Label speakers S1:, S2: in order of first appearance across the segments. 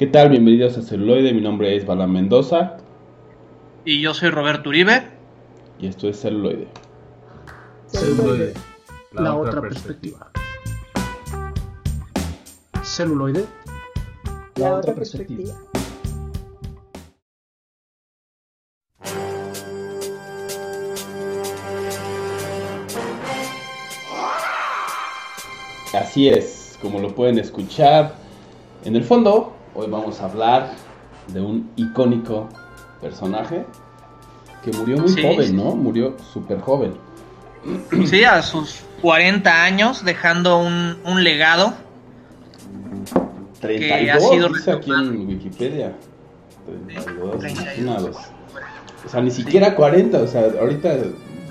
S1: ¿Qué tal? Bienvenidos a Celuloide, mi nombre es Bala Mendoza.
S2: Y yo soy Roberto Uribe.
S1: Y esto es Celuloide.
S3: Celuloide, la, otra perspectiva. Celuloide,
S4: la otra perspectiva.
S1: Así es, como lo pueden escuchar. En el fondo, hoy vamos a hablar de un icónico personaje que murió muy joven, ¿no? Murió súper joven.
S2: Sí, a sus 40 años, dejando un, un legado.
S1: 32, que ha sido dice aquí en Wikipedia. 32, O sea, ni siquiera 40, o sea, ahorita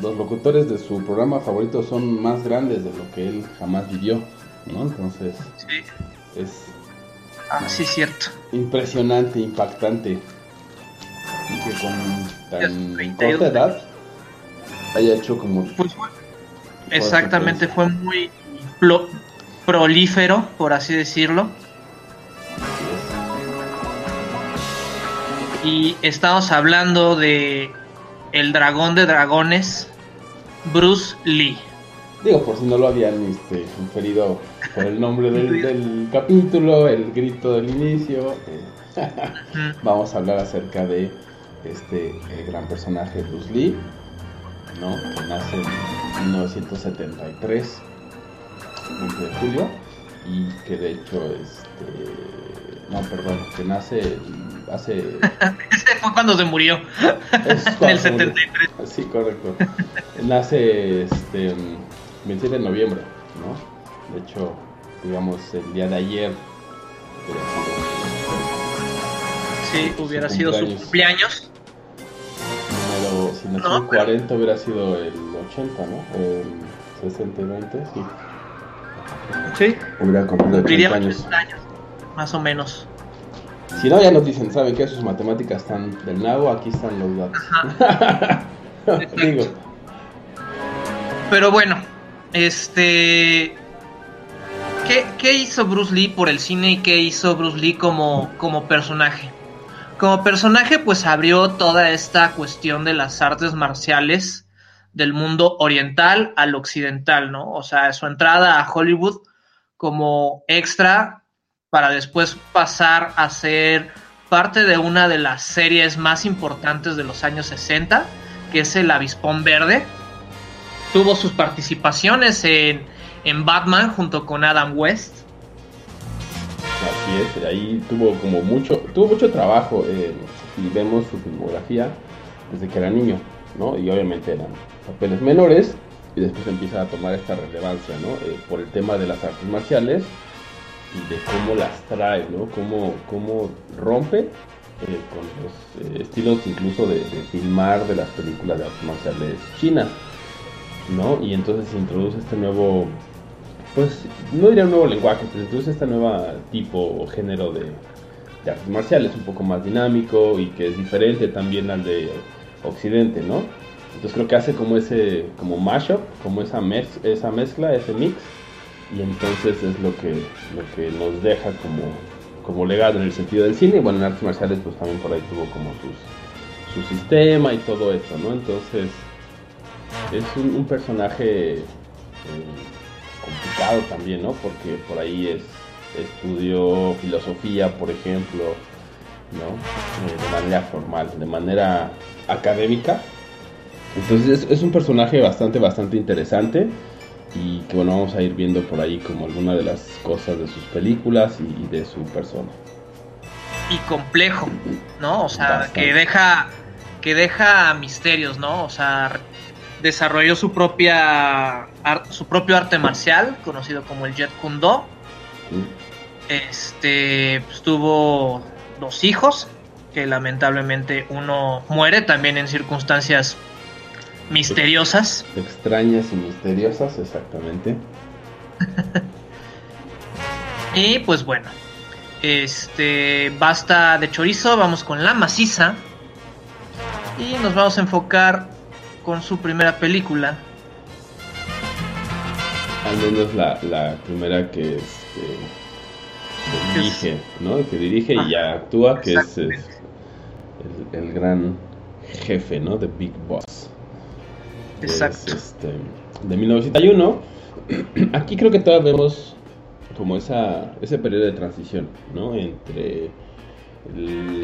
S1: los locutores de su programa favorito son más grandes de lo que él jamás vivió, ¿no? Entonces,
S2: sí.
S1: es...
S2: Ah, sí, cierto.
S1: Impresionante, impactante. Y que con tan corta edad haya hecho como...
S2: Pues, exactamente, fue muy prolífero, por así decirlo. Y estamos hablando de el dragón de dragones, Bruce Lee.
S1: Digo, por si no lo habían este, inferido por el nombre del, capítulo, el grito del inicio. Eh, vamos a hablar acerca de este eh, gran personaje Bruce Lee, ¿no? que nace en 1973, 20 de julio, y que de hecho, este, no, perdón, que nace hace...
S2: Ese fue cuando se murió. en el 73.
S1: Sí, correcto. Nace este, 27 de noviembre, ¿no? De hecho, digamos, el día de ayer
S2: Sí, hubiera sido su cumpleaños.
S1: Pero si nació el 40 hubiera sido el 80, ¿no? El 60 y 20, sí.
S2: Sí.
S1: Hubiera cumplido 80 años.
S2: años. Más o menos.
S1: Si no, ya nos dicen, ¿saben qué? Sus matemáticas están del nabo, aquí están los datos. Digo.
S2: Pero bueno, este. ¿Qué, ¿Qué, hizo Bruce Lee por el cine y qué hizo Bruce Lee como, como personaje? Como personaje, pues abrió toda esta cuestión de las artes marciales del mundo oriental al occidental, ¿no? O sea, su entrada a Hollywood como extra para después pasar a ser parte de una de las series más importantes de los años 60, que es El Avispón Verde. Tuvo sus participaciones en, en Batman junto con Adam West.
S1: Así es, ahí tuvo como mucho, tuvo mucho trabajo eh, y vemos su filmografía desde que era niño, ¿no? Y obviamente eran papeles menores y después empieza a tomar esta relevancia, ¿no? Eh, por el tema de las artes marciales y de cómo las trae, ¿no? Cómo, cómo rompe eh, con los eh, estilos incluso de, filmar de las películas de artes marciales chinas, ¿no? Y entonces se introduce este nuevo, pues no diría un nuevo lenguaje, pero introduce este nuevo tipo o género de, artes marciales, un poco más dinámico y que es diferente también al de Occidente, ¿no? Entonces creo que hace como ese, como mashup, como esa, esa mezcla, ese mix y entonces es lo que, lo que nos deja como, como legado en el sentido del cine. Y bueno, en artes marciales pues también por ahí tuvo como sus, su sistema y todo eso, ¿no? Entonces es un, personaje eh, complicado también, ¿no? Porque por ahí es, estudió filosofía, por ejemplo, ¿no? Eh, de manera formal, de manera académica. Entonces es, es un personaje bastante, bastante interesante y que bueno, vamos a ir viendo por ahí como alguna de las cosas de sus películas y, de su persona.
S2: Y complejo, ¿no? O sea, que deja que deja misterios, ¿no? O sea, desarrolló su propia su propio arte marcial, conocido como el Jet Kundo. Este pues, tuvo dos hijos, que lamentablemente uno muere también en circunstancias misteriosas.
S1: Extrañas y misteriosas, exactamente.
S2: y pues bueno, este basta de chorizo, vamos con la maciza. Y nos vamos a enfocar con su primera película.
S1: Al menos la, la primera que, este, que dirige, ¿no? Que dirige y ya actúa, que es, el, el, gran jefe, ¿no? De Big Boss.
S2: Exacto.
S1: este, de 1901. Aquí creo que todavía vemos como esa, ese periodo de transición, ¿no? Entre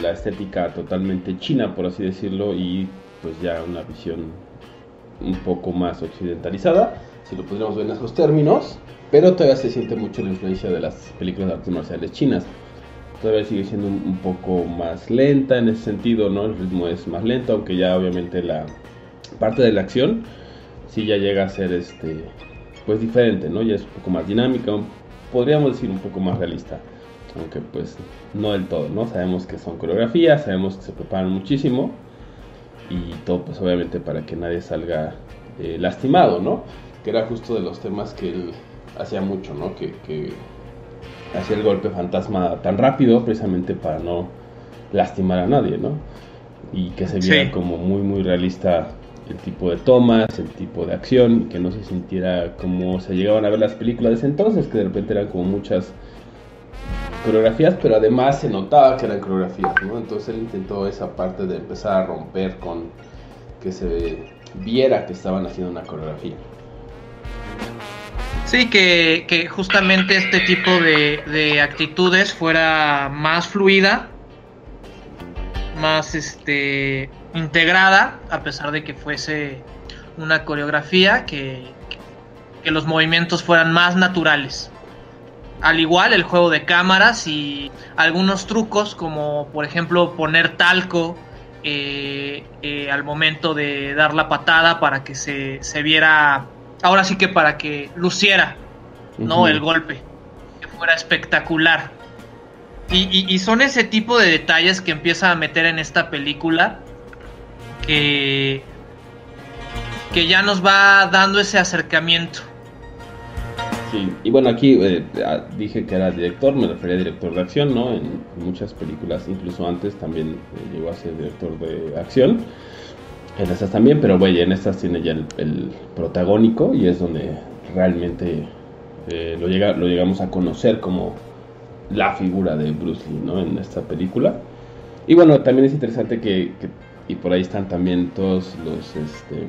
S1: la estética totalmente china, por así decirlo, y pues ya una visión un poco más occidentalizada, si lo podríamos ver en esos términos, pero todavía se siente mucho la influencia de las películas de artes marciales chinas. Todavía sigue siendo un, poco más lenta en ese sentido, ¿no? El ritmo es más lento, aunque ya obviamente la parte de la acción sí ya llega a ser este pues diferente, ¿no? Ya es un poco más dinámica, podríamos decir un poco más realista, aunque pues no del todo, ¿no? Sabemos que son coreografías, sabemos que se preparan muchísimo y todo pues obviamente para que nadie salga eh, lastimado, ¿no? Que era justo de los temas que él hacía mucho, ¿no? Que, que hacía el golpe fantasma tan rápido precisamente para no lastimar a nadie, ¿no? Y que se viera como muy, muy realista el tipo de tomas, el tipo de acción, que no se sintiera como se llegaban a ver las películas de ese entonces, que de repente eran como muchas coreografías, pero además se notaba que eran coreografías, ¿no? Entonces él intentó esa parte de empezar a romper con que se viera que estaban haciendo una coreografía.
S2: Sí, que, justamente este tipo de, de actitudes fuera más fluida, más este integrada, a pesar de que fuese una coreografía, que, que los movimientos fueran más naturales. Al igual el juego de cámaras y algunos trucos como por ejemplo poner talco eh, eh, al momento de dar la patada para que se, se, viera, ahora sí que para que luciera, ¿no? El golpe, que fuera espectacular. Y, y, son ese tipo de detalles que empieza a meter en esta película que, que ya nos va dando ese acercamiento.
S1: Y bueno, aquí eh, dije que era director, me refería a director de acción, ¿no? En muchas películas, incluso antes también eh, llegó a ser director de acción. En estas también, pero bueno, en estas tiene ya el, protagónico y es donde realmente eh, lo, llega, lo llegamos a conocer como la figura de Bruce Lee, ¿no? En esta película. Y bueno, también es interesante que y por ahí están también todos los este,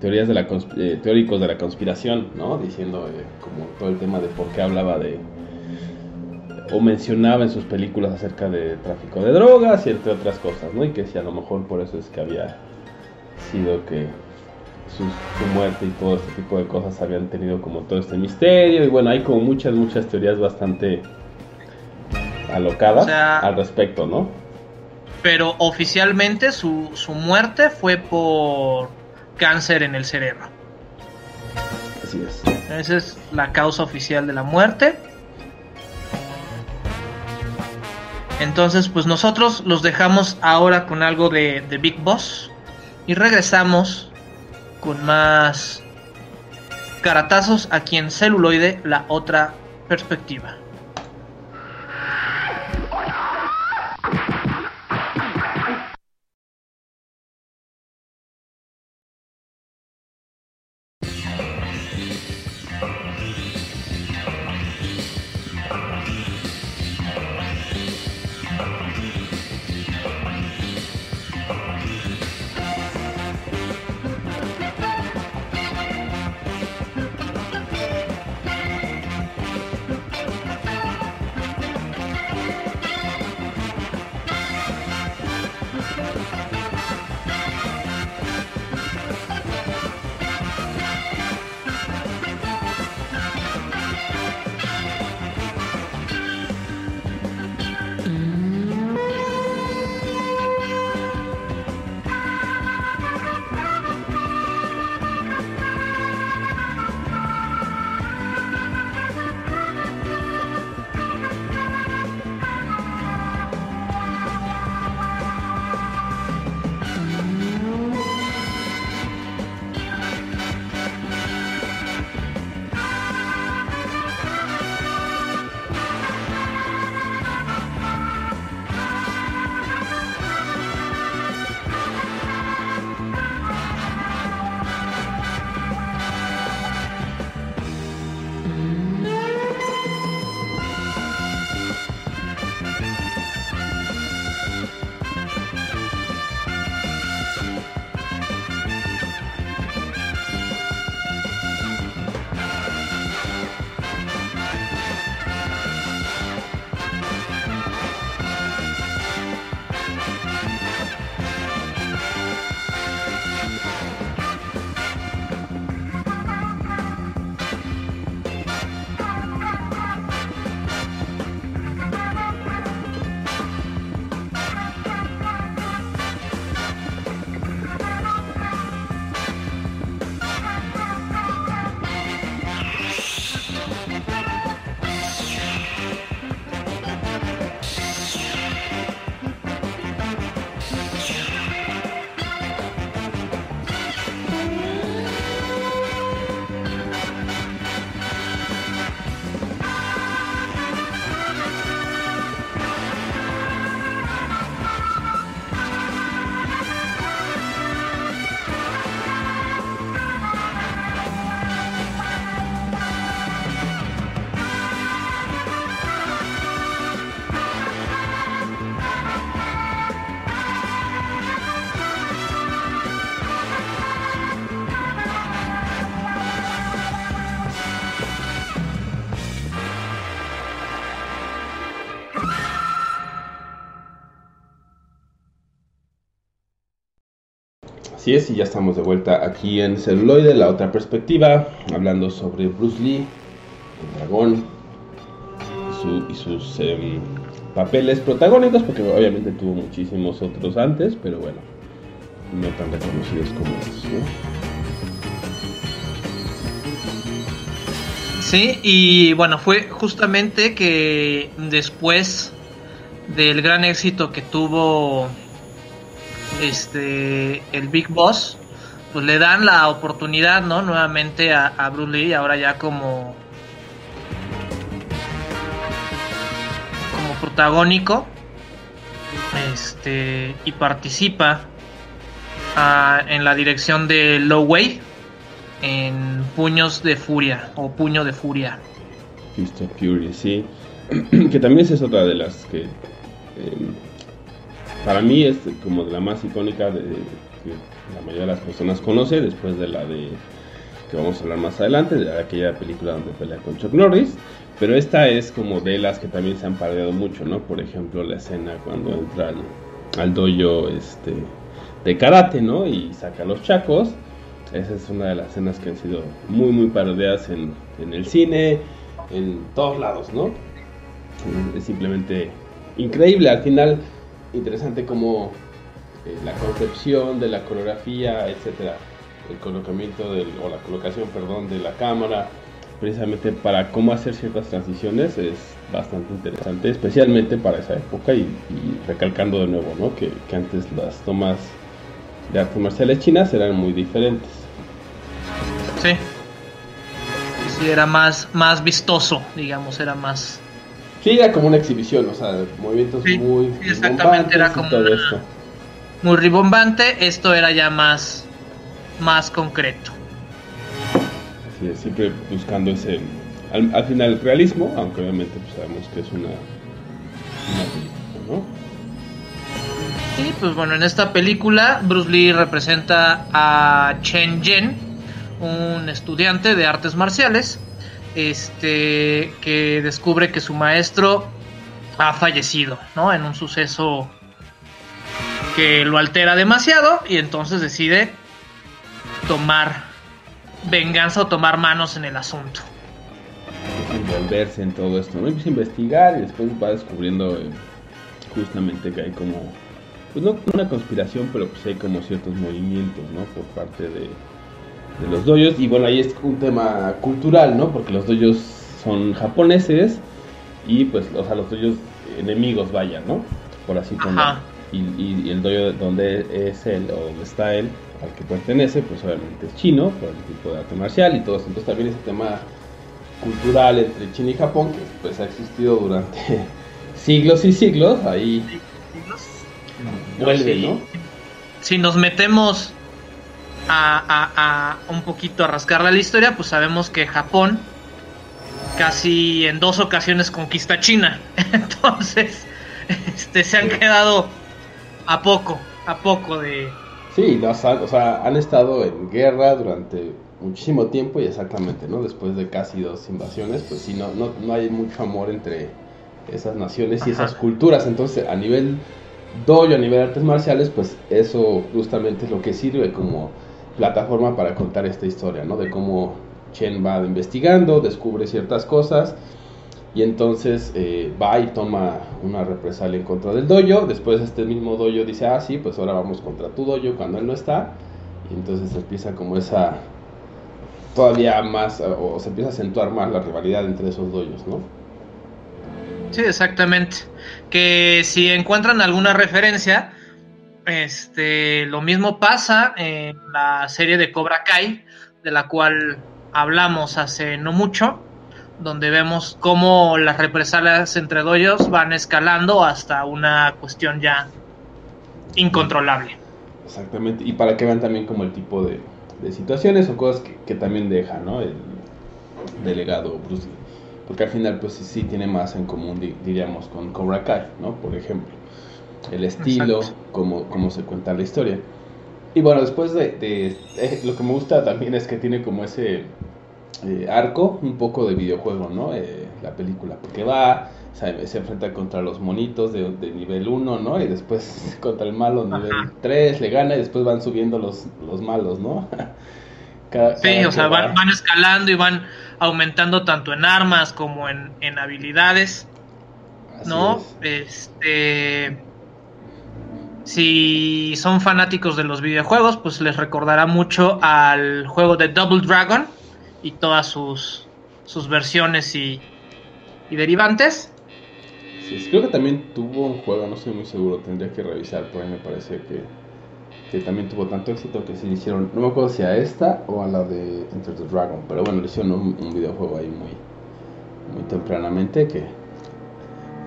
S1: teorías de la eh, teóricos de la conspiración, ¿no? Diciendo eh, como todo el tema de por qué hablaba de o mencionaba en sus películas acerca de tráfico de drogas y entre otras cosas, ¿no? Y que si a lo mejor por eso es que había sido que su, muerte y todo este tipo de cosas habían tenido como todo este misterio y bueno, hay como muchas, muchas teorías bastante alocadas al respecto, ¿no?
S2: pero oficialmente su, su muerte fue por cáncer en el cerebro.
S1: Así es.
S2: Esa es la causa oficial de la muerte. Entonces, pues nosotros los dejamos ahora con algo de, de Big Boss y regresamos con más caratazos aquí en celuloide, la otra perspectiva.
S1: Así es, y ya estamos de vuelta aquí en Celuloide, la otra perspectiva, hablando sobre Bruce Lee, el dragón y, sus em, papeles protagónicos, porque obviamente tuvo muchísimos otros antes, pero bueno, no tan reconocidos como estos,
S2: Sí, y bueno, fue justamente que después del gran éxito que tuvo este el Big Boss, pues le dan la oportunidad, ¿no? Nuevamente a, a Bruce Lee, ahora ya como como protagónico, este y participa ah, en la dirección de Low Way en Puños de Furia o Puño de Furia.
S1: Fist Fury, sí. que también es otra de las que em, para mí es como de la más icónica de, que la mayoría de las personas conoce, después de la de que vamos a hablar más adelante, de aquella película donde pelea con Chuck Norris, pero esta es como de las que también se han parodiado mucho, ¿no? Por ejemplo, la escena cuando entra al, al dojo este, de karate, ¿no? Y saca los chacos. Esa es una de las escenas que han sido muy, muy parodiadas en, en el cine, en todos lados, ¿no? Es simplemente increíble. Al final interesante como eh, la concepción de la coreografía, etcétera, el colocamiento del, o la colocación, perdón, de la cámara, precisamente para cómo hacer ciertas transiciones es bastante interesante, especialmente para esa época y, recalcando de nuevo, ¿no? Que, antes las tomas de artes marciales chinas eran muy diferentes.
S2: Sí. Sí, era más, más vistoso, digamos, era más
S1: Sí, era como una exhibición, o sea, movimientos muy
S2: sí, exactamente, era como todo esto. muy ribombante, esto era ya más, más concreto.
S1: Así es, siempre buscando ese, al, final el realismo, aunque obviamente pues, sabemos que es una, una película, ¿no?
S2: Sí, pues bueno, en esta película Bruce Lee representa a Chen Yen, un estudiante de artes marciales, este que descubre que su maestro ha fallecido, ¿no? En un suceso que lo altera demasiado y entonces decide tomar venganza o tomar manos en el asunto.
S1: Envolverse en todo esto, ¿no? Empieza a investigar y después va descubriendo eh, justamente que hay como, pues no una conspiración, pero pues hay como ciertos movimientos, ¿no? Por parte de, de los doyos. Y bueno, ahí es un tema cultural, ¿no? Porque los doyos son japoneses y pues, o sea, los doyos enemigos, vaya, ¿no? Por así ponerlo. Y, y, el doyo donde es él o donde está él, al que pertenece, pues obviamente es chino, por el tipo de arte marcial y todo eso. Entonces también ese tema cultural entre China y Japón, que pues ha existido durante siglos y siglos, ahí vuelve, ¿no?
S2: Si nos metemos a, un poquito a rascarle la historia, pues sabemos que Japón casi en dos ocasiones conquista China. Entonces, este, se han quedado a poco, a poco de...
S1: Sí, o sea, han estado en guerra durante muchísimo tiempo y exactamente, ¿no? Después de casi dos invasiones, pues sí, no, no, hay mucho amor entre esas naciones y esas culturas. Entonces, a nivel dojo, a nivel artes marciales, pues eso justamente es lo que sirve como plataforma para contar esta historia, ¿no? De cómo Chen va investigando, descubre ciertas cosas y entonces eh, va y toma una represalia en contra del dojo. Después este mismo dojo dice, ah, sí, pues ahora vamos contra tu dojo cuando él no está. Y entonces empieza como esa, todavía más, o se empieza a acentuar más la rivalidad entre esos dojos, ¿no?
S2: Sí, exactamente. Que si encuentran alguna referencia, este, lo mismo pasa en la serie de Cobra Kai, de la cual hablamos hace no mucho, donde vemos cómo las represalias entre doyos van escalando hasta una cuestión ya incontrolable.
S1: Exactamente, y para que vean también como el tipo de, situaciones o cosas que, también deja, ¿no? El delegado Bruce Lee. Porque al final, pues sí, tiene más en común, diríamos, con Cobra Kai, ¿no? Por ejemplo el estilo, como, como se cuenta la historia. Y bueno, después de, eh, lo que me gusta también es que tiene como ese eh, arco, un poco de videojuego, ¿no? Eh, la película, porque va, se enfrenta contra los monitos de, nivel 1, ¿no? Y después contra el malo nivel 3, le gana y después van subiendo los, los malos, ¿no?
S2: sí, o sea, van, van, escalando y van aumentando tanto en armas como en, en habilidades, ¿no? Este si son fanáticos de los videojuegos, pues les recordará mucho al juego de Double Dragon y todas sus, sus versiones y, y derivantes.
S1: Sí, creo que también tuvo un juego, no estoy muy seguro, tendría que revisar, por ahí me parece que, que también tuvo tanto éxito que se le hicieron, no me acuerdo si a esta o a la de Enter the Dragon, pero bueno, le hicieron un, un videojuego ahí muy, muy tempranamente que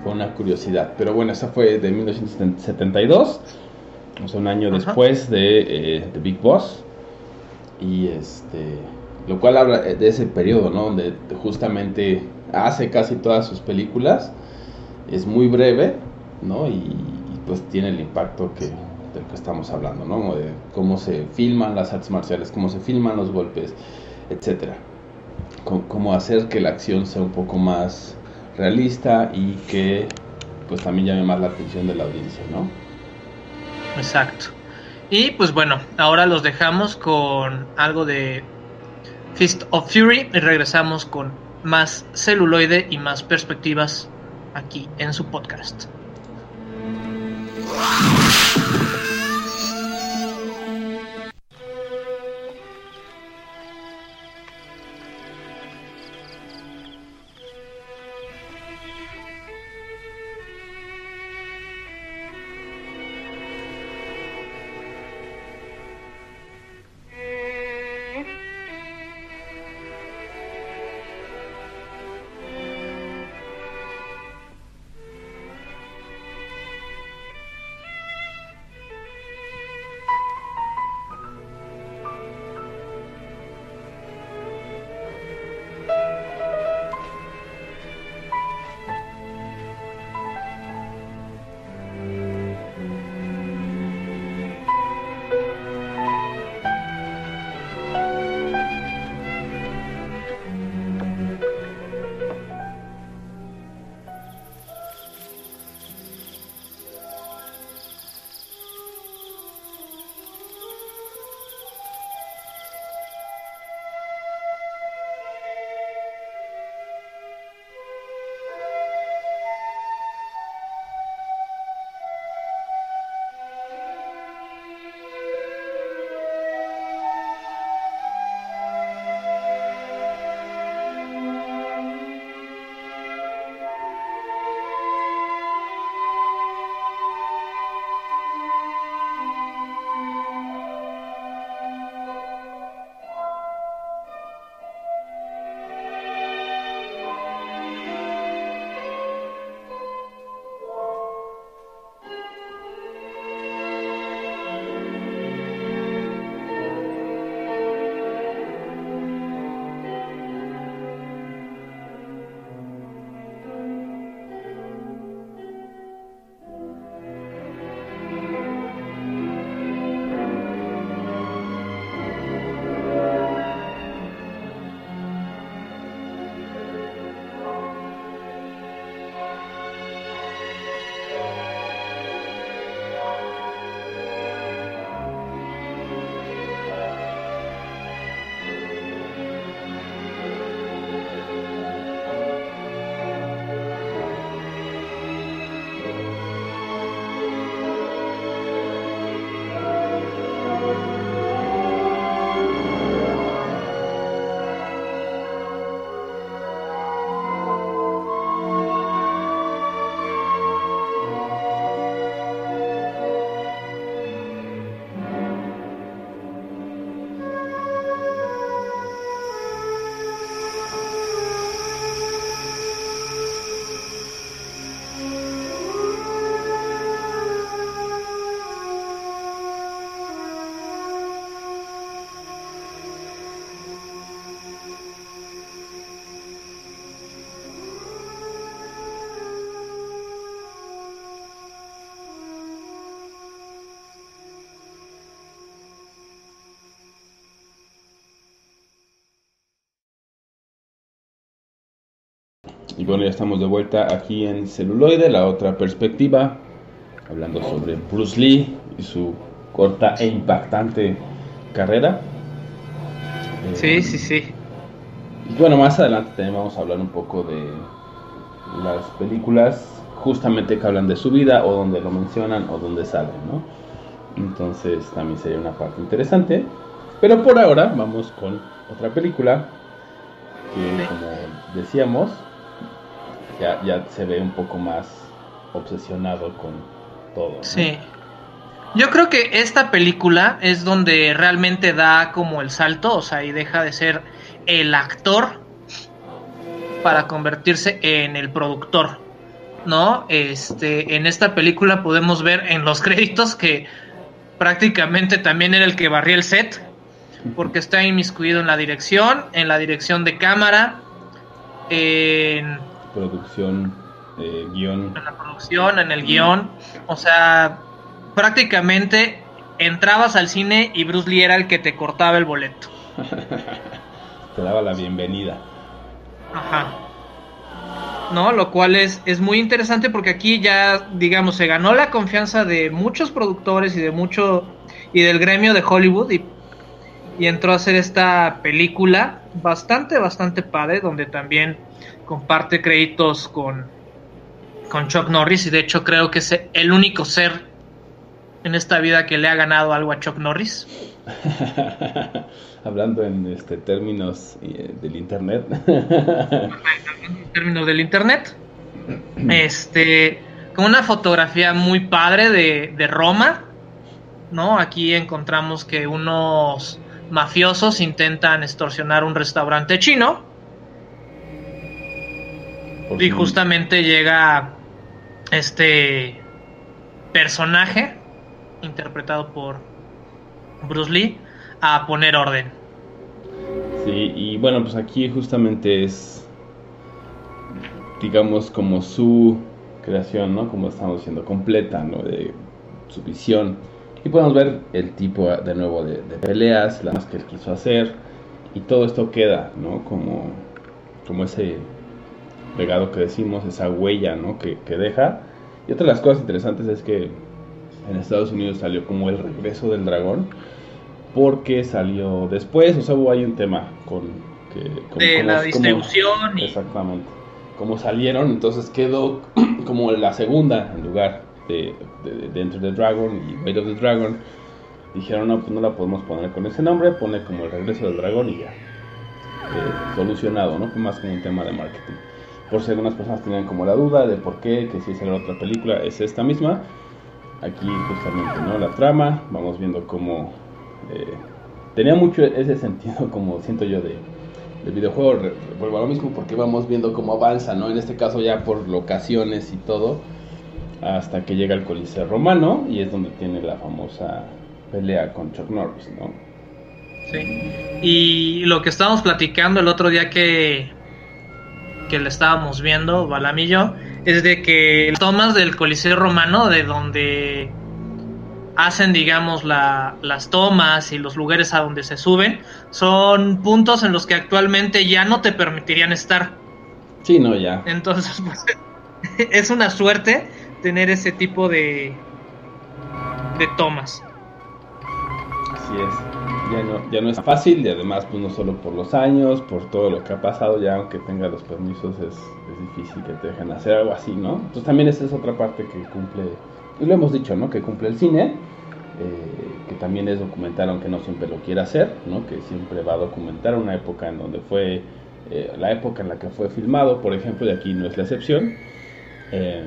S1: fue una curiosidad. Pero bueno, esa fue de 1972, o sea, un año después de eh, The Big Boss. Y este, lo cual habla de ese periodo, ¿no? Donde justamente hace casi todas sus películas. Es muy breve, ¿no? Y, pues tiene el impacto que, del que estamos hablando, ¿no? De cómo se filman las artes marciales, cómo se filman los golpes, etcétera. cómo hacer que la acción sea un poco más realista y que pues también llame más la atención de la audiencia, ¿no?
S2: Exacto. Y pues bueno, ahora los dejamos con algo de Fist of Fury y regresamos con más celuloide y más perspectivas aquí en su podcast.
S1: Y bueno, ya estamos de vuelta aquí en Celuloide, la otra perspectiva, hablando sobre Bruce Lee y su corta e impactante carrera.
S2: Sí,
S1: Eh,
S2: sí, sí.
S1: Y bueno, más adelante también vamos a hablar un poco de las películas justamente que hablan de su vida o donde lo mencionan o donde salen, ¿no? Entonces también sería una parte interesante. Pero por ahora vamos con otra película que,
S2: Sí.
S1: como decíamos, ya, ya se ve un poco más obsesionado con todo.
S2: Sí. Yo creo que esta película es donde realmente da como el salto, o sea, y deja de ser el actor para convertirse en el productor, ¿no? Este, en esta película podemos ver en los créditos que prácticamente también era el que barría el set, porque está inmiscuido en la dirección, en la dirección de cámara, en
S1: Producción, eh, guion.
S2: en la producción, en el guion. O sea, prácticamente entrabas al cine y Bruce Lee era el que te cortaba el boleto.
S1: Te daba la bienvenida.
S2: Ajá. ¿No? Lo cual es, es muy interesante porque aquí ya, digamos, se ganó la confianza de muchos productores y de mucho. y del gremio de Hollywood y, y entró a hacer esta película bastante, bastante padre, donde también comparte créditos con, con Chuck Norris y de hecho creo que es el único ser en esta vida que le ha ganado algo a Chuck Norris.
S1: Hablando en este términos eh, del internet.
S2: en términos del internet. Este, con una fotografía muy padre de, de Roma, ¿no? Aquí encontramos que unos mafiosos intentan extorsionar un restaurante chino y justamente llega este personaje interpretado por Bruce Lee a poner orden.
S1: Sí, y bueno, pues aquí justamente es, digamos, como su creación, ¿no? Como estamos diciendo, completa, ¿no? De su visión. Y podemos ver el tipo de nuevo de, de peleas, las que él quiso hacer. Y todo esto queda, ¿no? Como, como ese legado que decimos, esa huella, ¿no? Que, que deja. Y otra de las cosas interesantes es que en Estados Unidos salió como el regreso del dragón. Porque salió después, o sea, hubo ahí un tema con... Que, como-
S2: De la distribución y
S1: Exactamente. Como salieron, entonces quedó como la segunda en lugar de, de, de Enter the Dragon y Weight of the Dragon. Dijeron, no, pues no la podemos poner con ese nombre, pone como el regreso del dragón y ya. Eh, solucionado, ¿no? Fue más como un tema de marketing. Por si algunas personas tenían como la duda de por qué, que si esa era otra película, es esta misma. Aquí justamente, ¿no? La trama, vamos viendo cómo... eh, tenía mucho ese sentido, como siento yo, de, del videojuego. Vuelvo a lo mismo porque vamos viendo cómo avanza, ¿no? En este caso ya por locaciones y todo, hasta que llega al Coliseo Romano y es donde tiene la famosa pelea con Chuck Norris, ¿no?
S2: Sí. Y lo que estábamos platicando el otro día que, que le estábamos viendo, Balam y yo, es de que las tomas del Coliseo Romano, de donde hacen, digamos, la- las tomas y los lugares a donde se suben, son puntos en los que actualmente ya no te permitirían estar.
S1: Sí, no, ya.
S2: Entonces, pues, es una suerte tener ese tipo de, de tomas.
S1: Así es. Ya no, ya no es fácil y además, pues no solo por los años, por todo lo que ha pasado, ya aunque tenga los permisos es, es difícil que te dejen hacer algo así, ¿no? Entonces también esa es otra parte que cumple, y lo hemos dicho, ¿no? Que cumple el cine, eh, que también es documentar, aunque no siempre lo quiera hacer, ¿no? Que siempre va a documentar una época en donde fue, eh, la época en la que fue filmado, por ejemplo, y aquí no es la excepción. Eh,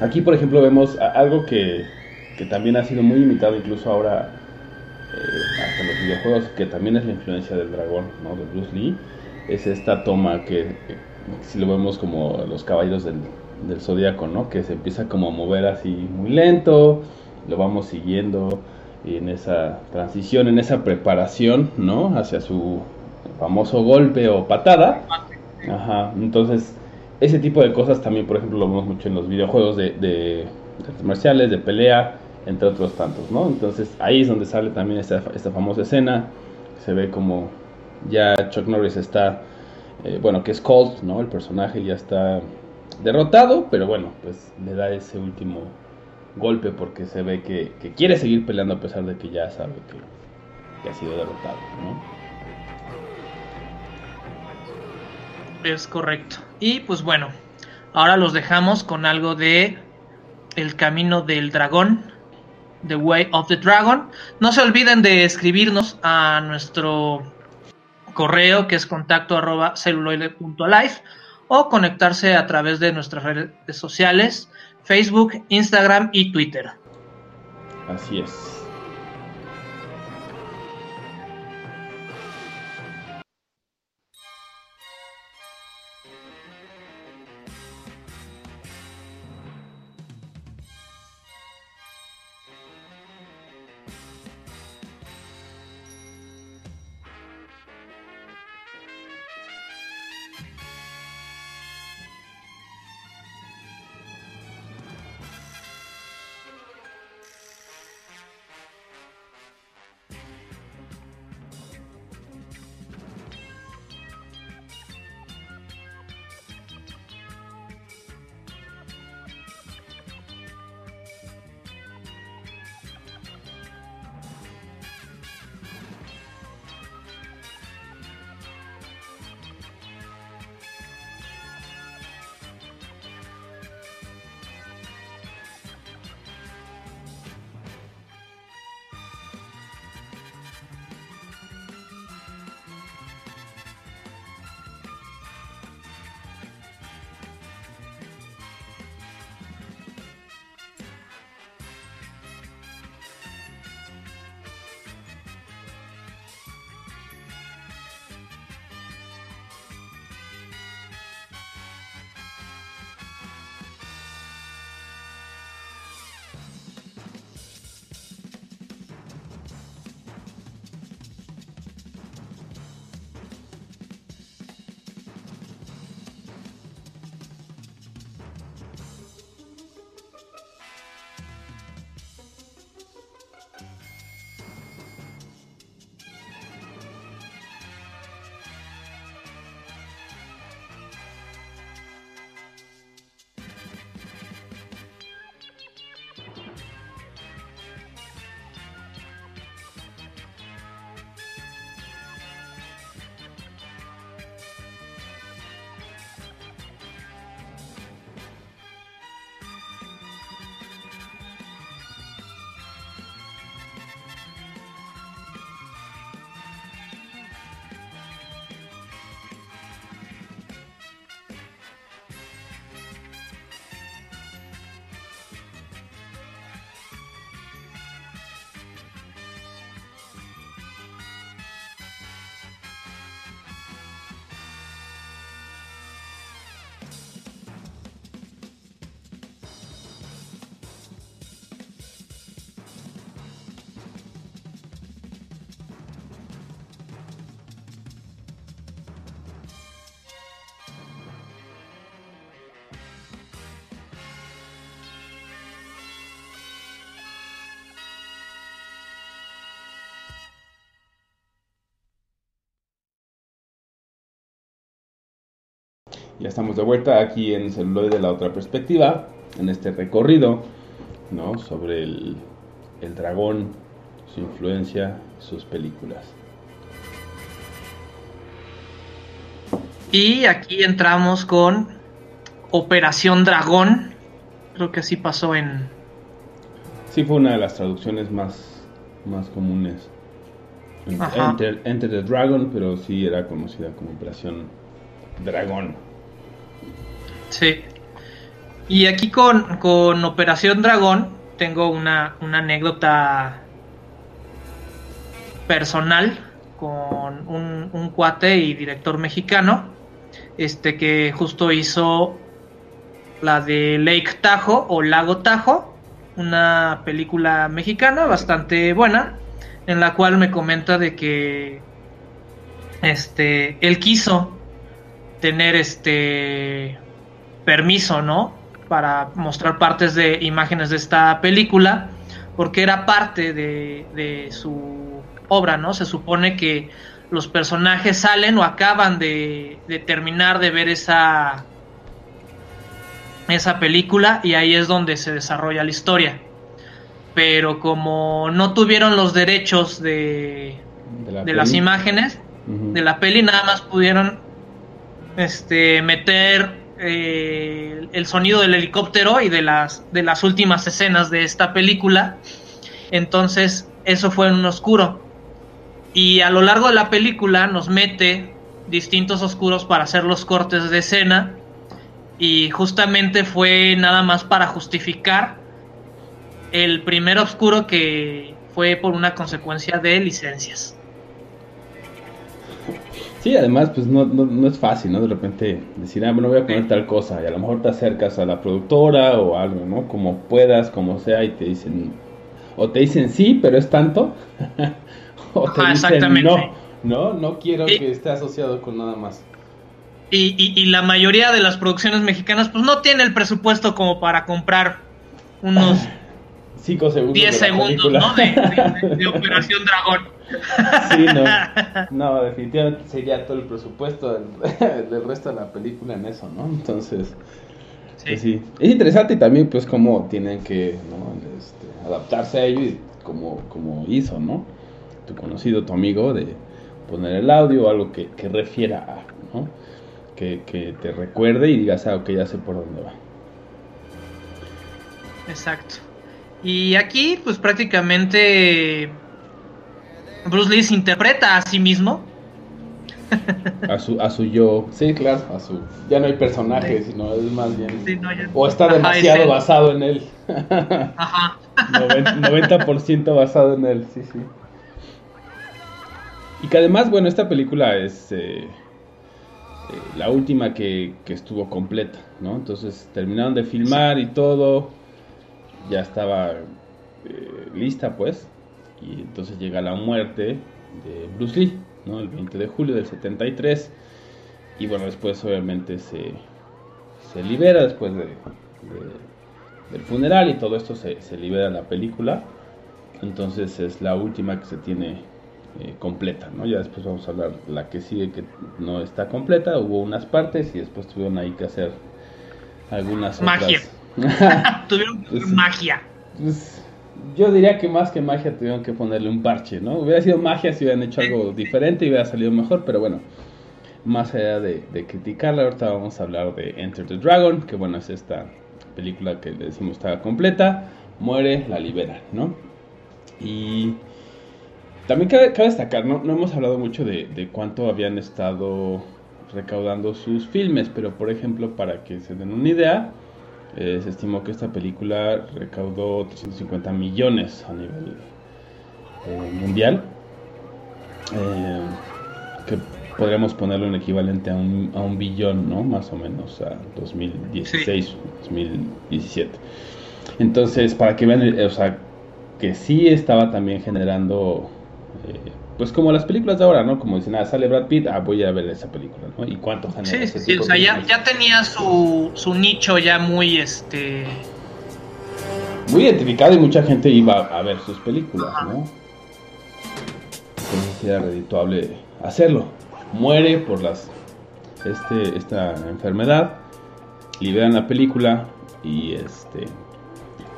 S1: aquí, por ejemplo, vemos algo que, que también ha sido muy imitado incluso ahora hasta en los videojuegos, que también es la influencia del dragón, ¿no? De Bruce Lee, es esta toma que, eh, si lo vemos como los caballos del, del zodiaco, ¿no? Que se empieza como a mover así muy lento, lo vamos siguiendo en esa transición, en esa preparación, ¿no? Hacia su famoso golpe o patada. Entonces ese tipo de cosas también, por ejemplo, lo vemos mucho en los videojuegos de, de, de artes marciales, de pelea, entre otros tantos, ¿no? Entonces ahí es donde sale también esta, esta famosa escena, se ve como ya Chuck Norris está eh, bueno, que es Colt, ¿no? El personaje ya está derrotado, pero bueno, pues le da ese último golpe porque se ve que, quiere seguir peleando a pesar de que ya sabe que, ha sido derrotado, ¿no?
S2: Es correcto. Y pues bueno, ahora los dejamos con algo de El Camino del Dragón, The Way of the Dragon. No se olviden de escribirnos a nuestro correo que es contacto arroba celuloide.life o conectarse a través de nuestras redes sociales, Facebook, Instagram y Twitter.
S1: Así es. Ya estamos de vuelta aquí en Celuloide de la otra perspectiva, en este recorrido, ¿no? Sobre el, el dragón, su influencia, sus películas.
S2: Y aquí entramos con Operación Dragón. Creo que así pasó en.
S1: Sí, fue una de las traducciones más, más comunes. Enter, Enter, the Dragon, pero sí era conocida como Operación Dragón.
S2: Sí. Y aquí con, Operación Dragón tengo una, anécdota personal con un, cuate y director mexicano, este que justo hizo la de Lake Tajo o Lago Tajo, una película mexicana bastante buena, en la cual me comenta de que este él quiso tener este permiso, ¿no? Para mostrar partes de imágenes de esta película, porque era parte de, su obra, ¿no? Se supone que los personajes salen o acaban de, de terminar de ver esa esa película y ahí es donde se desarrolla la historia. Pero como no tuvieron los derechos de, de, las imágenes de la peli, nada más pudieron este, meter eh, el sonido del helicóptero y de las, de las últimas escenas de esta película. Entonces eso fue en un oscuro. Y a lo largo de la película nos mete distintos oscuros para hacer los cortes de escena y justamente fue nada más para justificar el primer oscuro que fue por una consecuencia de licencias.
S1: Sí, además, pues no, no, es fácil, ¿no? De repente decir, ah, bueno, voy a poner tal cosa, y a lo mejor te acercas a la productora o algo, ¿no? Como puedas, como sea, y te dicen, o te dicen sí, pero es tanto, o te dicen no, no, no quiero que esté asociado con nada más.
S2: Y, la mayoría de las producciones mexicanas pues no tiene el presupuesto como para comprar unos
S1: 5 segundos
S2: 10 segundos ¿no? de, Operación Dragón.
S1: Sí, no, no, definitivamente sería todo el presupuesto del, resto de la película en eso, ¿no? Entonces, sí. Pues sí. Es interesante y también pues cómo tienen que este, adaptarse a ello y como, como hizo, ¿no? Tu conocido, tu amigo, de poner el audio o algo que, que refiera a, ¿no? que, te recuerde y digas, ah, ok, ya sé por dónde va.
S2: Exacto. Y aquí, pues prácticamente Bruce Lee se interpreta a sí mismo.
S1: A su, a su yo, sí, claro, a su. Ya no hay personaje, sino es más bien. O está demasiado basado en él. Ajá. 90%, basado en él, sí, sí. Y que además, bueno, esta película es. Eh, eh, la última que, estuvo completa, ¿no? Entonces terminaron de filmar y todo, ya estaba eh, lista pues, y entonces llega la muerte de Bruce Lee, ¿no? El 20 de julio del 73, y bueno, después obviamente se, se libera después de, del funeral y todo esto se, se libera la película, entonces es la última que se tiene eh, completa, ¿no? Ya después vamos a hablar la que sigue que no está completa, hubo unas partes y después tuvieron ahí que hacer algunas
S2: magia. tuvieron pues, magia.
S1: Pues, yo diría que más que magia tuvieron que ponerle un parche, ¿no? Hubiera sido magia si hubieran hecho algo diferente y hubiera salido mejor, pero bueno, más allá de, de criticarla, ahorita vamos a hablar de Enter the Dragon, que bueno, es esta película que le decimos estaba completa, muere, la libera, ¿no? Y también cabe, destacar, no, no, hemos hablado mucho de, cuánto habían estado recaudando sus filmes, pero por ejemplo, para que se den una idea, eh, se estimó que esta película recaudó 350 millones a nivel eh, mundial, eh, que podríamos ponerlo en equivalente a un, a un billón, ¿no? Más o menos a 2016, 2017. Entonces, para que vean, o sea, que sí estaba también generando pues como las películas de ahora, ¿no? Como dicen, ah, sale Brad Pitt, ah, voy a ver esa película, ¿no? ¿Y cuánto
S2: genera? Sí, sí, o sea, ya, ya, tenía su, su nicho ya muy, este...
S1: Muy identificado y mucha gente iba a ver sus películas, ¿no? Entonces era redituable hacerlo. Muere por las este, esta enfermedad, liberan la película y este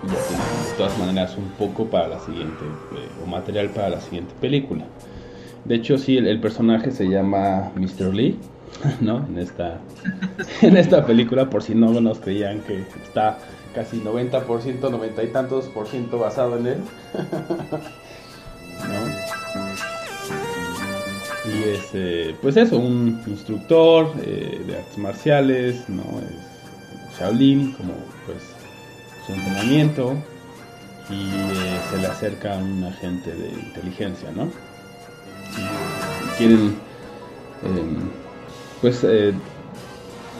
S1: ya de todas maneras un poco para la siguiente, eh, o material para la siguiente película. De hecho, sí, el, personaje se llama Mr. Lee, ¿no? En esta, en esta película, por si no nos creían que está casi 90%, 90 y tantos por ciento basado en él. Y es, eh, pues eso, un instructor eh, de artes marciales, ¿no? Es Shaolin, como su entrenamiento y eh, se le acerca un agente de inteligencia, ¿no? Y quieren, em, pues, eh,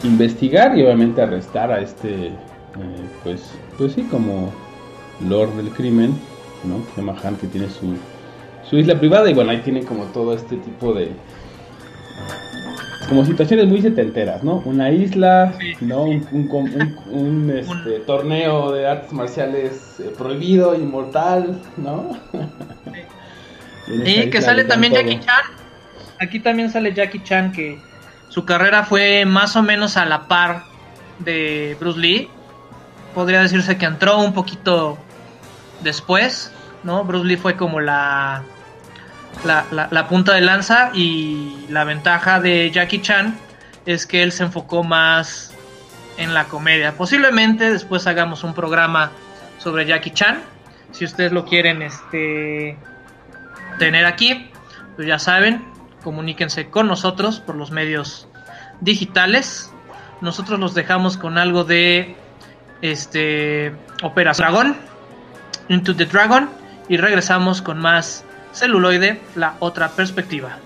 S1: investigar y obviamente arrestar a este, eh, pues, pues sí, como Lord del crimen, ¿no? Que se llama Han, que tiene su, su isla privada y bueno, ahí tienen como todo este tipo de como situaciones muy setenteras, ¿no? Una isla, ¿no? Un, este, torneo de artes marciales eh, prohibido, inmortal, ¿no?
S2: y que sale también Jackie Chan. aquí también sale Jackie Chan que su carrera fue más o menos a la par de Bruce Lee. Podría decirse que entró un poquito después, ¿no? Bruce Lee fue como la, la, punta de lanza y la ventaja de Jackie Chan es que él se enfocó más en la comedia. Posiblemente después hagamos un programa sobre Jackie Chan. Si ustedes lo quieren este, tener aquí, pues ya saben, comuníquense con nosotros por los medios digitales. Nosotros los dejamos con algo de este Operación Dragón, Into the Dragon, y regresamos con más celuloide, la otra perspectiva.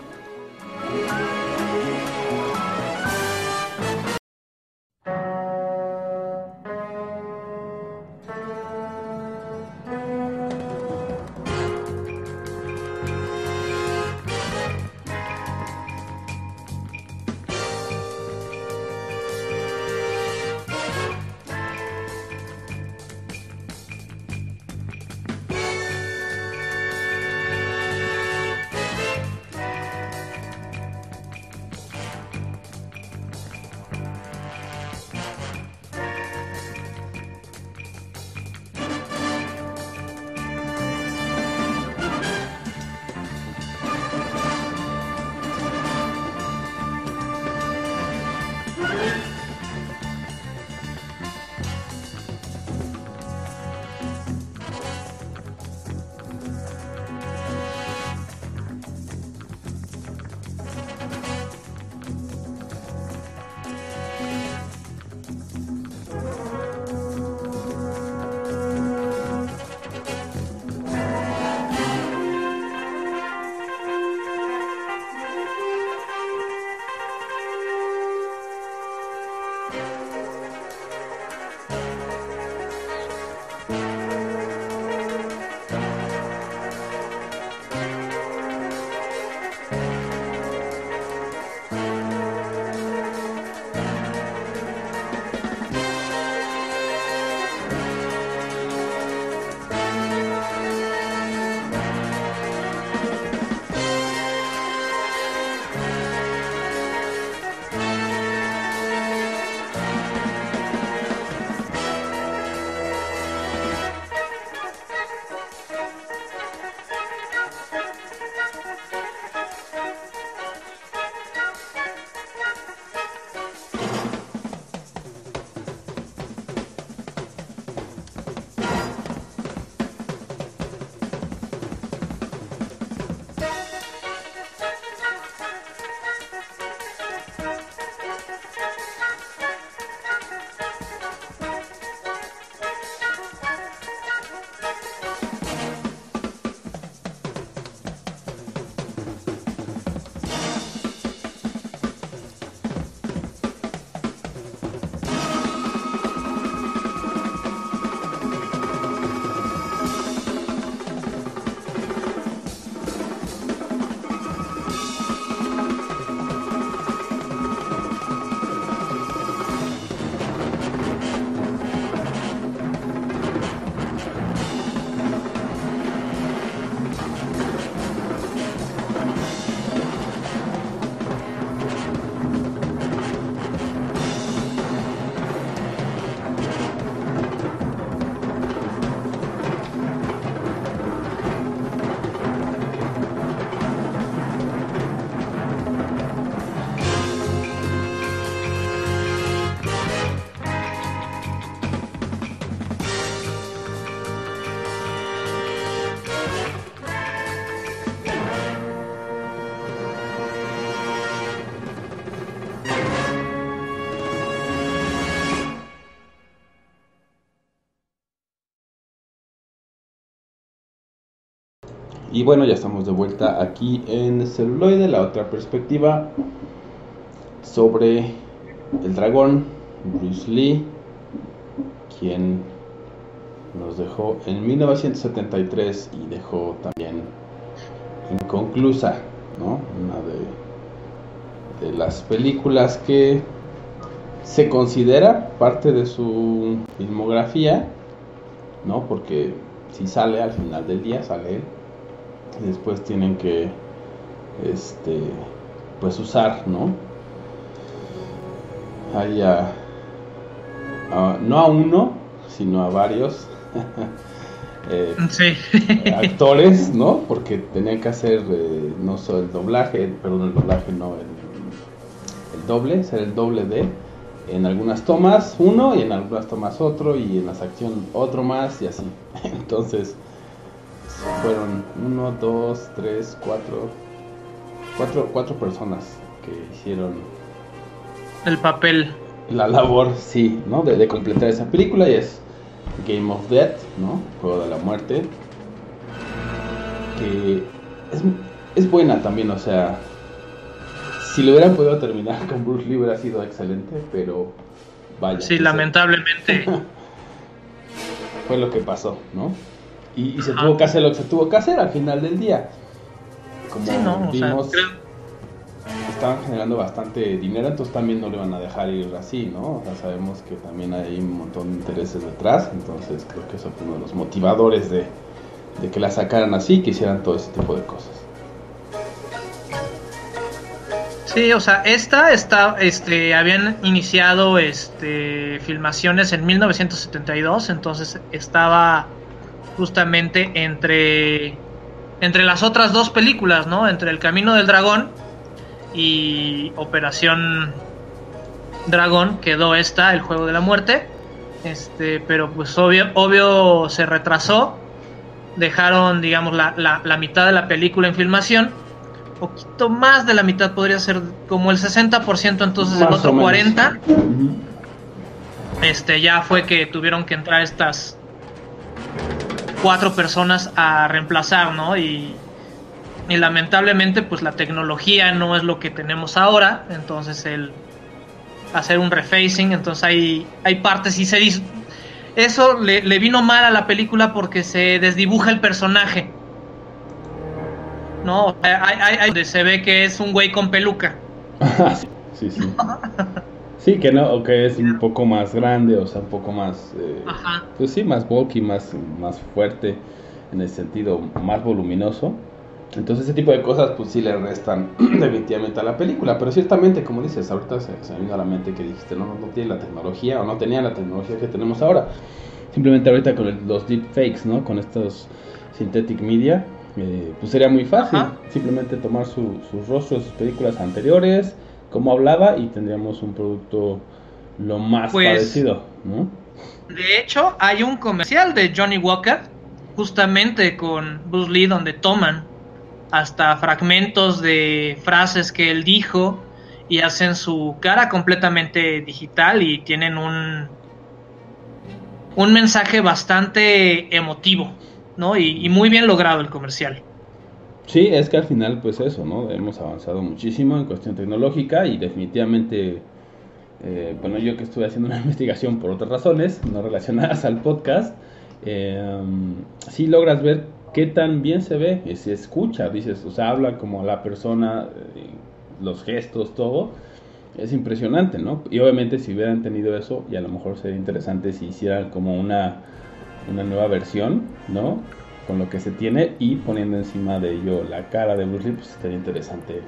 S1: Y bueno, ya estamos de vuelta aquí en Celuloide, la otra perspectiva sobre el dragón Bruce Lee, quien nos dejó en 1973 y dejó también inconclusa, ¿no? Una de, de las películas que se considera parte de su filmografía, ¿no? Porque si sale al final del día, sale él y después tienen que este, pues usar, ¿no? Hay a, no a uno, sino a varios
S2: eh, sí.
S1: actores, ¿no? Porque tenían que hacer eh, no solo el doblaje, perdón, el doblaje no, el, el doble, ser el doble de en algunas tomas uno y en algunas tomas otro y en las acciones otro más y así. Entonces fueron uno, dos, tres, cuatro, cuatro, cuatro personas que hicieron
S2: el papel.
S1: La labor, sí, ¿no? De, completar esa película y es Game of Death, ¿no? Juego de la muerte. Que es, es buena también, o sea, si lo hubieran podido terminar con Bruce Lee hubiera sido excelente, pero vaya.
S2: Sí, lamentablemente.
S1: fue lo que pasó, ¿no? Y, se tuvo que hacer lo que se tuvo que hacer al final del día. Como vimos, estaban generando bastante dinero, entonces también no le van a dejar ir así, ¿no? O sea, sabemos que también hay un montón de intereses detrás, entonces creo que eso fue uno de los motivadores de, de que la sacaran así, que hicieran todo ese tipo de cosas.
S2: Sí, o sea, esta está, este, habían iniciado, este, filmaciones en 1972, entonces estaba justamente entre, entre las otras dos películas, ¿no? Entre El Camino del Dragón y Operación Dragón quedó esta, El Juego de la Muerte, este, pero pues obvio, obvio se retrasó, dejaron, digamos, la, la, la mitad de la película en filmación poquito más de la mitad, podría ser como el 60%, entonces el otro 40%. Este ya fue que tuvieron que entrar estas cuatro personas a reemplazar, ¿no? Y, y lamentablemente pues la tecnología no es lo que tenemos ahora, entonces el hacer un refacing, entonces hay, hay partes y se eso le, le vino mal a la película porque se desdibuja el personaje no, hay, hay, donde se ve que es un güey con peluca.
S1: sí, sí. Sí, que no, o que es un poco más grande, o sea, un poco más, eh, pues sí, más bulky, más, más fuerte, en el sentido más voluminoso. Entonces ese tipo de cosas pues sí le restan definitivamente a la película, pero ciertamente como dices, ahorita se, me vino a la mente que dijiste, no, no, tiene la tecnología o no tenía la tecnología que tenemos ahora. Simplemente ahorita con los deepfakes, ¿no? Con estos synthetic media, eh, pues sería muy fácil. Simplemente tomar sus rostros, sus películas anteriores, cómo hablaba y tendríamos un producto lo más pues, parecido,
S2: De hecho, hay un comercial de Johnny Walker, justamente con Bruce Lee, donde toman hasta fragmentos de frases que él dijo y hacen su cara completamente digital y tienen un un mensaje bastante emotivo. ¿no? Y, muy bien logrado el comercial.
S1: Sí, es que al final, pues eso, ¿no? Hemos avanzado muchísimo en cuestión tecnológica y definitivamente, eh, bueno, yo que estuve haciendo una investigación por otras razones, no relacionadas al podcast, eh, sí logras ver qué tan bien se ve, y se escucha, dices, o sea, habla como la persona, eh, los gestos, todo, es impresionante, ¿no? Y obviamente si hubieran tenido eso, y a lo mejor sería interesante si hicieran como una una nueva versión, ¿no? Con lo que se tiene y poniendo encima de ello la cara de Bruce Lee, pues estaría interesante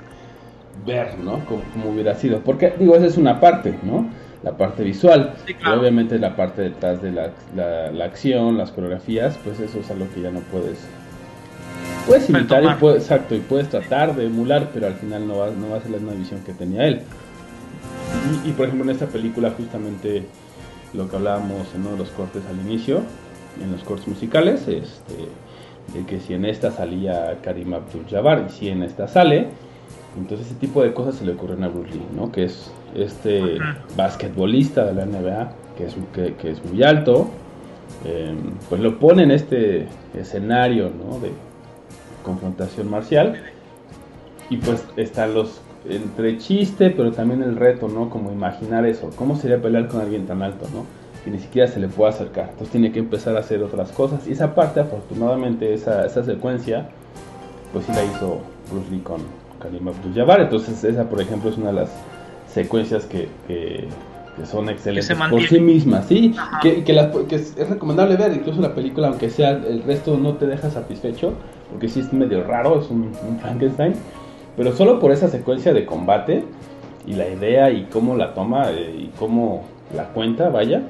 S1: ver, ¿no? Cómo, hubiera sido. Porque, digo, esa es una parte, ¿no? La parte visual. obviamente la parte detrás de la, la, acción, las coreografías, pues eso es algo que ya no puedes... Puedes imitar y puedes, exacto, y puedes tratar de emular, pero al final no va, no va a ser la misma visión que tenía él. Y, y por ejemplo en esta película justamente lo que hablábamos en uno de los cortes al inicio, en los cortes musicales, este, de que si en esta salía Karim Abdul-Jabbar y si en esta sale, entonces ese tipo de cosas se le ocurren a Bruce Lee, ¿no? Que es este basquetbolista de la NBA, que es, que, es muy alto, em, pues lo pone en este escenario, ¿no? De confrontación marcial y pues están los entre chiste, pero también el reto, ¿no? Como imaginar eso, ¿cómo sería pelear con alguien tan alto, ¿no? Que ni siquiera se le puede acercar. Entonces tiene que empezar a hacer otras cosas. Y esa parte, afortunadamente, esa, esa secuencia, pues sí la hizo Bruce Lee con Karim Abdul-Jabbar. Entonces esa, por ejemplo, es una de las secuencias que, que, son excelentes por sí mismas, ¿sí? Que, que, es, recomendable ver, incluso la película, aunque sea el resto no te deja satisfecho, porque sí es medio raro, es un, Frankenstein. Pero solo por esa secuencia de combate y la idea y cómo la toma eh, y cómo la cuenta, vaya,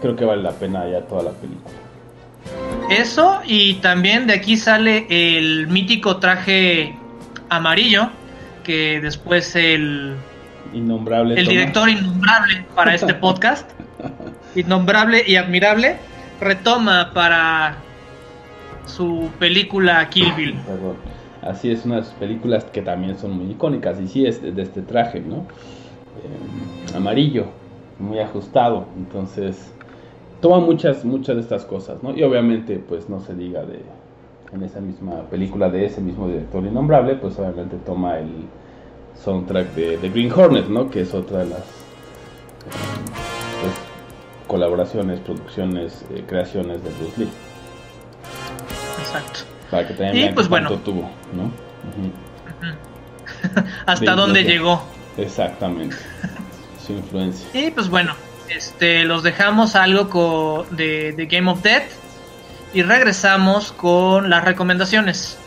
S1: creo que vale la pena ya toda la película.
S2: Eso y también de aquí sale el mítico traje amarillo que después el
S1: innombrable
S2: el director innombrable para este podcast innombrable y admirable retoma para su película Kill Bill.
S1: Así es, una de sus películas que también son muy icónicas. Y sí, es de este traje, ¿no? Eh, amarillo, muy ajustado. Entonces, toma muchas, muchas de estas cosas, ¿no? Y obviamente, pues no se diga de. En esa misma película de ese mismo director innombrable, pues obviamente toma el soundtrack de, de Green Hornet, ¿no? Que es otra de las. Pues, colaboraciones, producciones, eh, creaciones de Bruce Lee.
S2: Exacto.
S1: Para que también
S2: y pues bueno.
S1: tuvo, ¿no?
S2: Hasta dónde llegó.
S1: Exactamente. Su influencia.
S2: Y pues bueno, este, los dejamos algo de, de Game of Death y regresamos con las recomendaciones.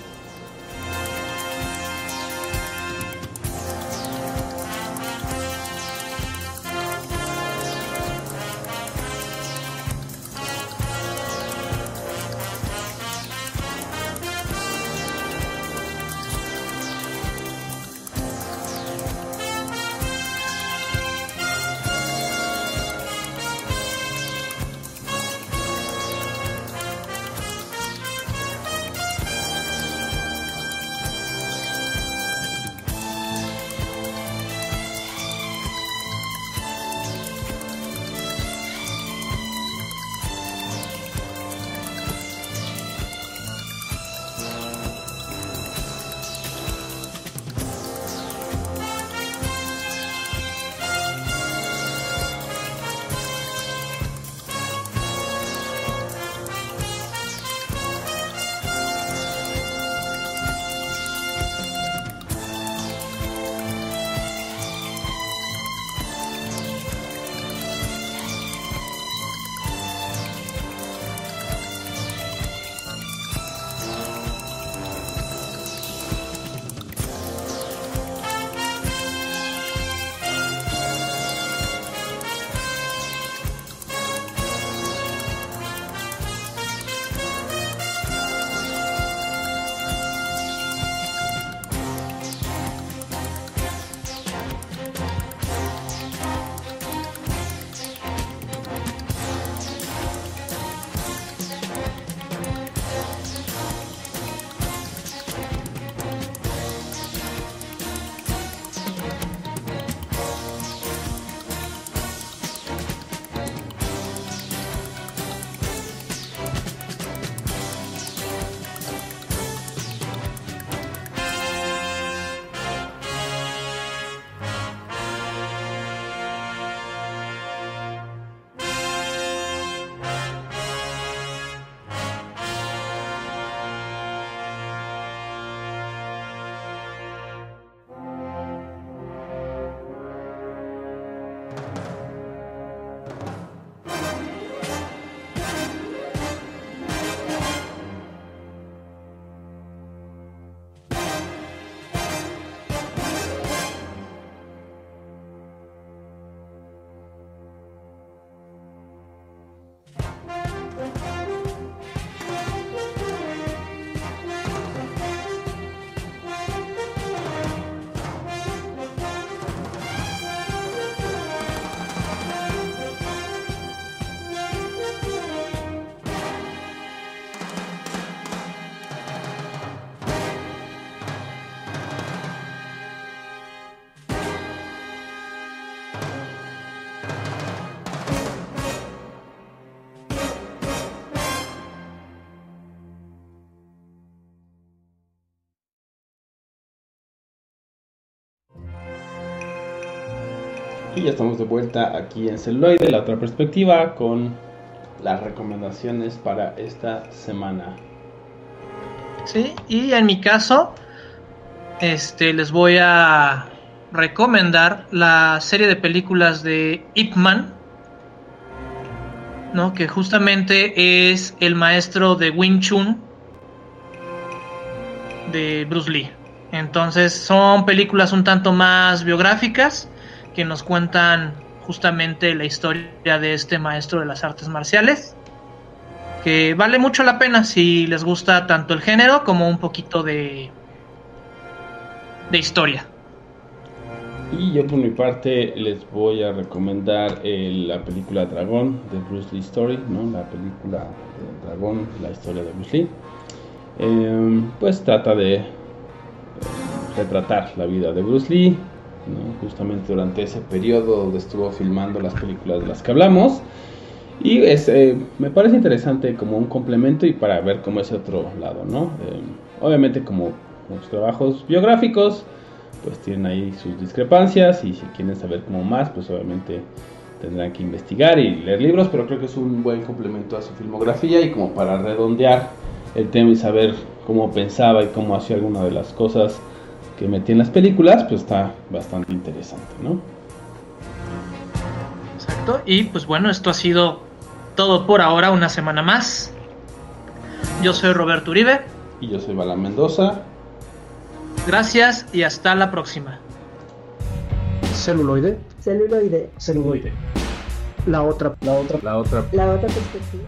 S1: Y ya estamos de vuelta aquí en Celuloide, la otra perspectiva, con las recomendaciones para esta semana.
S2: Sí, y en mi caso, este, les voy a recomendar la serie de películas de Ip Man, ¿no? que justamente es el maestro de Wing Chun de Bruce Lee. Entonces son películas un tanto más biográficas que nos cuentan justamente la historia de este maestro de las artes marciales. Que vale mucho la pena si les gusta tanto el género como un poquito de, de historia.
S1: Y yo por mi parte les voy a recomendar eh, la película Dragón de Bruce Lee Story, ¿no? La película de Dragón, la historia de Bruce Lee. Em, pues trata de eh, retratar la vida de Bruce Lee, justamente durante ese periodo donde estuvo filmando las películas de las que hablamos. Y es, eh, me parece interesante como un complemento y para ver cómo es otro lado, ¿no? Em, obviamente como los trabajos biográficos, pues tienen ahí sus discrepancias y si quieren saber cómo más, pues obviamente tendrán que investigar y leer libros, pero creo que es un buen complemento a su filmografía y como para redondear el tema y saber cómo pensaba y cómo hacía alguna de las cosas que metía en las películas, pues está bastante interesante, ¿no?
S2: Exacto, y pues bueno, esto ha sido todo por ahora, una semana más. Yo soy Roberto Uribe.
S1: Y yo soy Bala Mendoza.
S2: Gracias y hasta la próxima.
S3: Celuloide.
S4: Celuloide.
S3: Celuloide. La otra,
S1: la otra,
S3: la otra,
S4: la otra perspectiva.